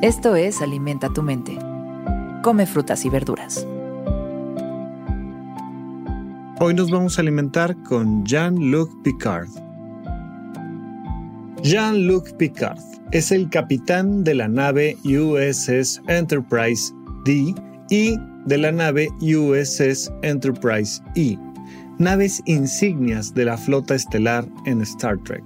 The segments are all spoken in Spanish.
Esto es Alimenta tu mente. Come frutas y verduras. Hoy nos vamos a alimentar con Jean-Luc Picard. Jean-Luc Picard es el capitán de la nave USS Enterprise D y de la nave USS Enterprise E, naves insignias de la flota estelar en Star Trek.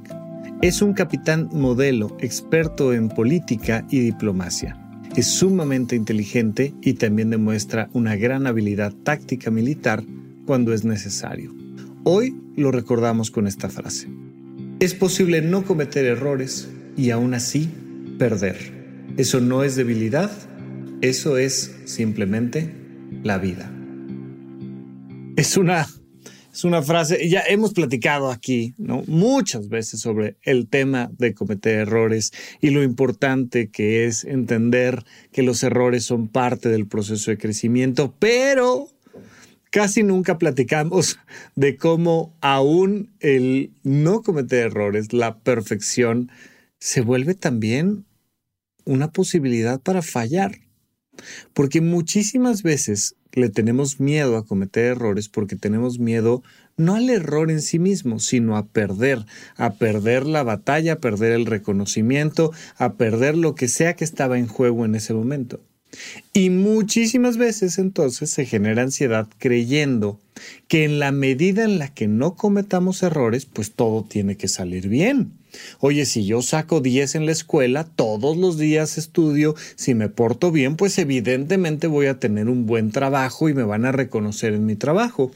Es un capitán modelo, experto en política y diplomacia. Es sumamente inteligente y también demuestra una gran habilidad táctica militar cuando es necesario. Hoy lo recordamos con esta frase. Es posible no cometer errores y aún así perder. Eso no es debilidad, eso es simplemente la vida. Es una es una frase, ya hemos platicado aquí ¿no? muchas veces sobre el tema de cometer errores y lo importante que es entender que los errores son parte del proceso de crecimiento, pero casi nunca platicamos de cómo aún el no cometer errores, la perfección, se vuelve también una posibilidad para fallar. Porque muchísimas veces le tenemos miedo a cometer errores porque tenemos miedo no al error en sí mismo, sino a perder, a perder la batalla, a perder el reconocimiento, a perder lo que sea que estaba en juego en ese momento. Y muchísimas veces entonces se genera ansiedad creyendo que en la medida en la que no cometamos errores, pues todo tiene que salir bien. Oye, si yo saco 10 en la escuela, todos los días estudio, si me porto bien, pues evidentemente voy a tener un buen trabajo y me van a reconocer en mi trabajo.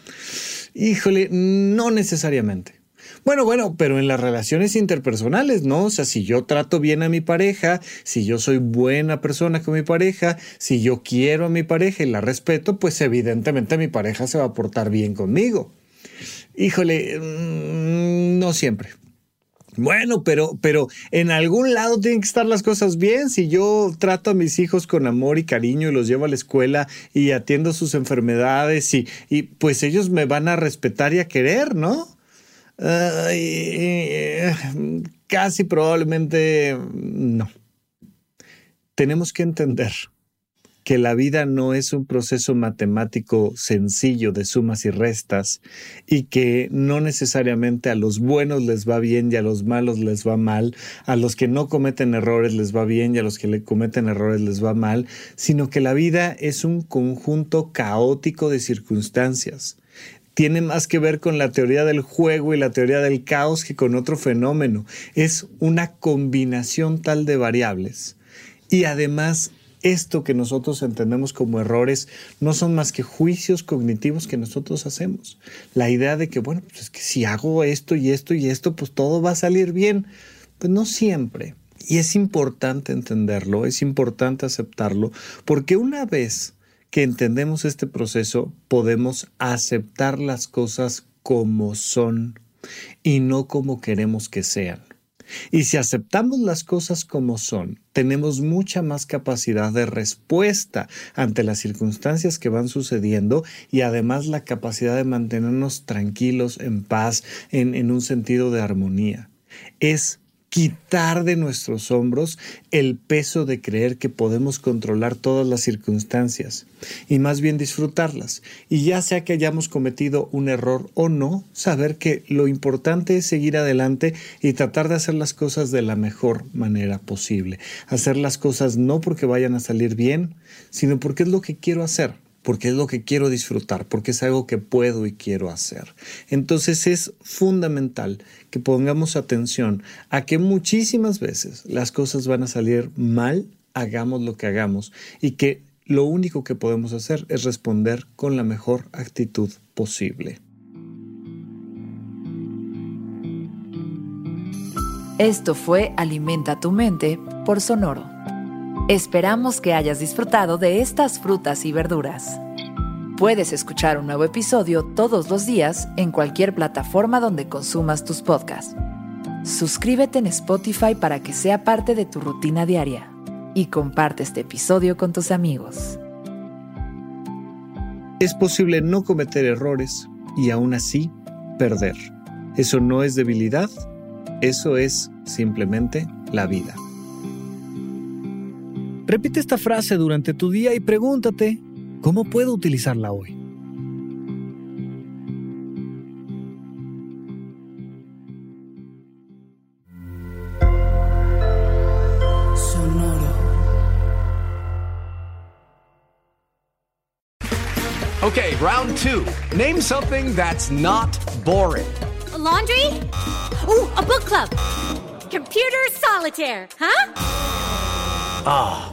Híjole, no necesariamente. Bueno, bueno, pero en las relaciones interpersonales, ¿no? O sea, si yo trato bien a mi pareja, si yo soy buena persona con mi pareja, si yo quiero a mi pareja y la respeto, pues evidentemente mi pareja se va a portar bien conmigo. Híjole, mm, no siempre. Bueno, pero, pero en algún lado tienen que estar las cosas bien. Si yo trato a mis hijos con amor y cariño y los llevo a la escuela y atiendo sus enfermedades y, y pues ellos me van a respetar y a querer, ¿no? casi probablemente no. Tenemos que entender que la vida no es un proceso matemático sencillo de sumas y restas y que no necesariamente a los buenos les va bien y a los malos les va mal, a los que no cometen errores les va bien y a los que le cometen errores les va mal, sino que la vida es un conjunto caótico de circunstancias tiene más que ver con la teoría del juego y la teoría del caos que con otro fenómeno. Es una combinación tal de variables. Y además esto que nosotros entendemos como errores no son más que juicios cognitivos que nosotros hacemos. La idea de que, bueno, pues es que si hago esto y esto y esto, pues todo va a salir bien. Pues no siempre. Y es importante entenderlo, es importante aceptarlo, porque una vez que entendemos este proceso, podemos aceptar las cosas como son y no como queremos que sean. Y si aceptamos las cosas como son, tenemos mucha más capacidad de respuesta ante las circunstancias que van sucediendo y además la capacidad de mantenernos tranquilos, en paz, en, en un sentido de armonía. Es quitar de nuestros hombros el peso de creer que podemos controlar todas las circunstancias y más bien disfrutarlas. Y ya sea que hayamos cometido un error o no, saber que lo importante es seguir adelante y tratar de hacer las cosas de la mejor manera posible. Hacer las cosas no porque vayan a salir bien, sino porque es lo que quiero hacer porque es lo que quiero disfrutar, porque es algo que puedo y quiero hacer. Entonces es fundamental que pongamos atención a que muchísimas veces las cosas van a salir mal, hagamos lo que hagamos, y que lo único que podemos hacer es responder con la mejor actitud posible. Esto fue Alimenta tu mente por Sonoro. Esperamos que hayas disfrutado de estas frutas y verduras. Puedes escuchar un nuevo episodio todos los días en cualquier plataforma donde consumas tus podcasts. Suscríbete en Spotify para que sea parte de tu rutina diaria y comparte este episodio con tus amigos. Es posible no cometer errores y aún así perder. Eso no es debilidad, eso es simplemente la vida. Repite esta frase durante tu día y pregúntate, ¿cómo puedo utilizarla hoy? Sonoro. Okay, round two. Name something that's not boring. A laundry? Ooh, a book club. Computer solitaire, huh? Ah,